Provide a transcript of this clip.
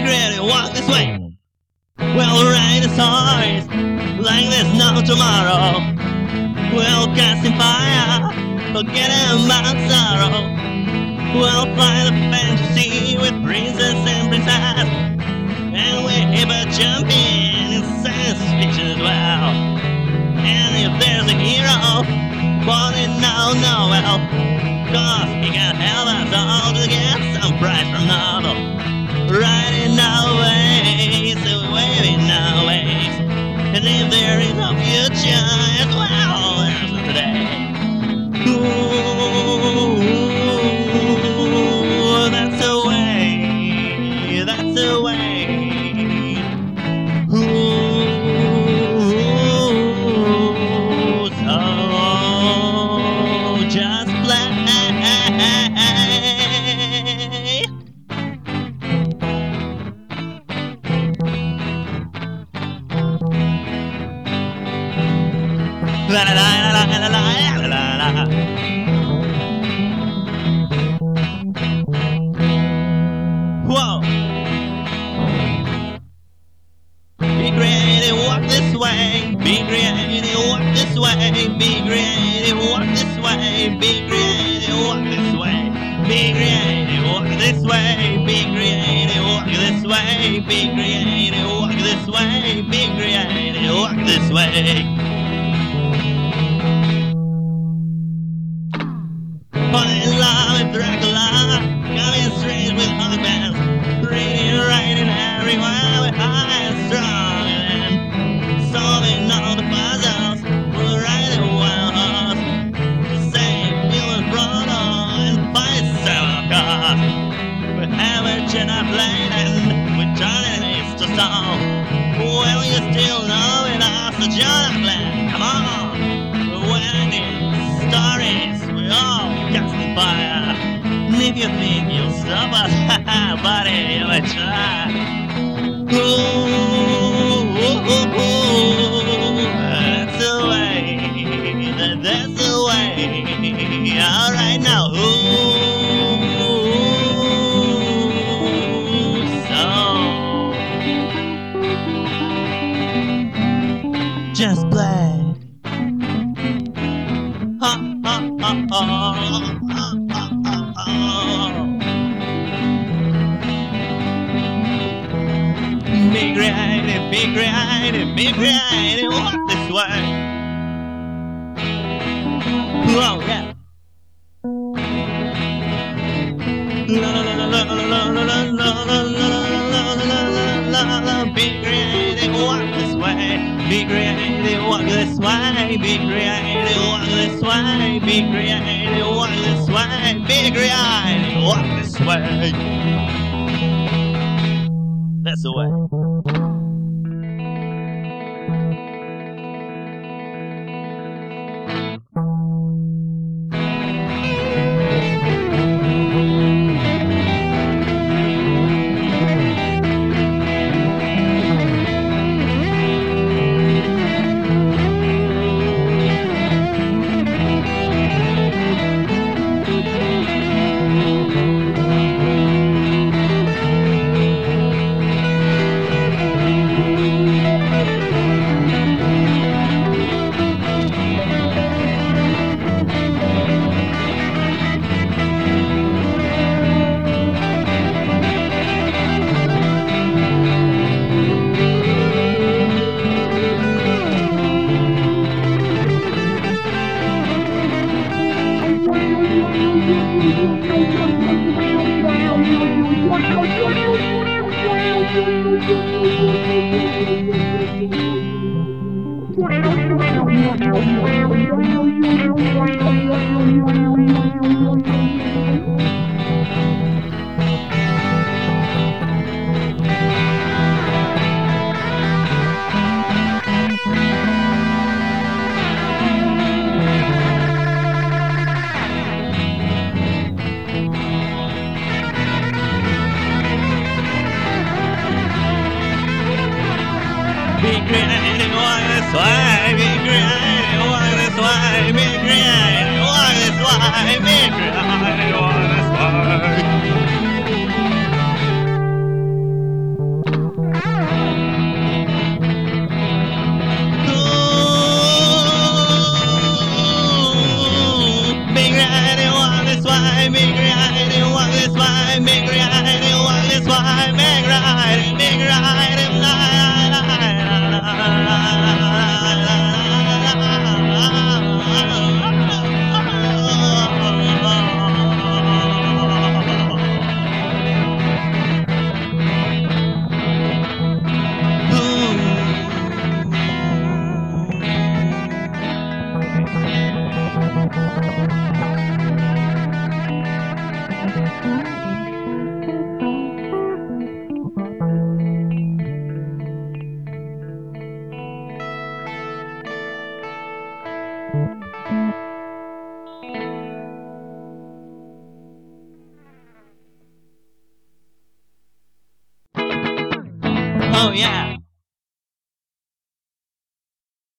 great and walk this way. We'll write the stories like there's no tomorrow. We'll cast in fire, forgetting about sorrow. We'll fly the fantasy with princess and princess. And we're ever jumping in science fiction as well. And if there's a hero, born in no Noel, cause he can help us all to get some prize from novel. Whoa. Be creative, walk this way. Be creative, walk this way. Be creative, walk this way. Be creative, walk this way. Be creative, walk this way. Be creative, walk this way. Be creative, walk this way. Be creative, walk this way. I'm strong and solving all the puzzles. We're riding wild horse, same feeling brought on by seven cars. We have a chin up and we're trying to song. Well, you still know it, I John, come on. Wedding stories, we all fire. If you think you'll stop us, buddy, you may try just play. Ha, ha, ha, ha, be creative, be creative, walk this way. Oh, yeah. La la la la la la la la la la la la la la Be creative, walk this way. Be creative, walk this way. Be creative, walk this way. Be creative, walk this way. Be creative, walk this way. That's the way. Thank you. time in I wanna start. Oh yeah.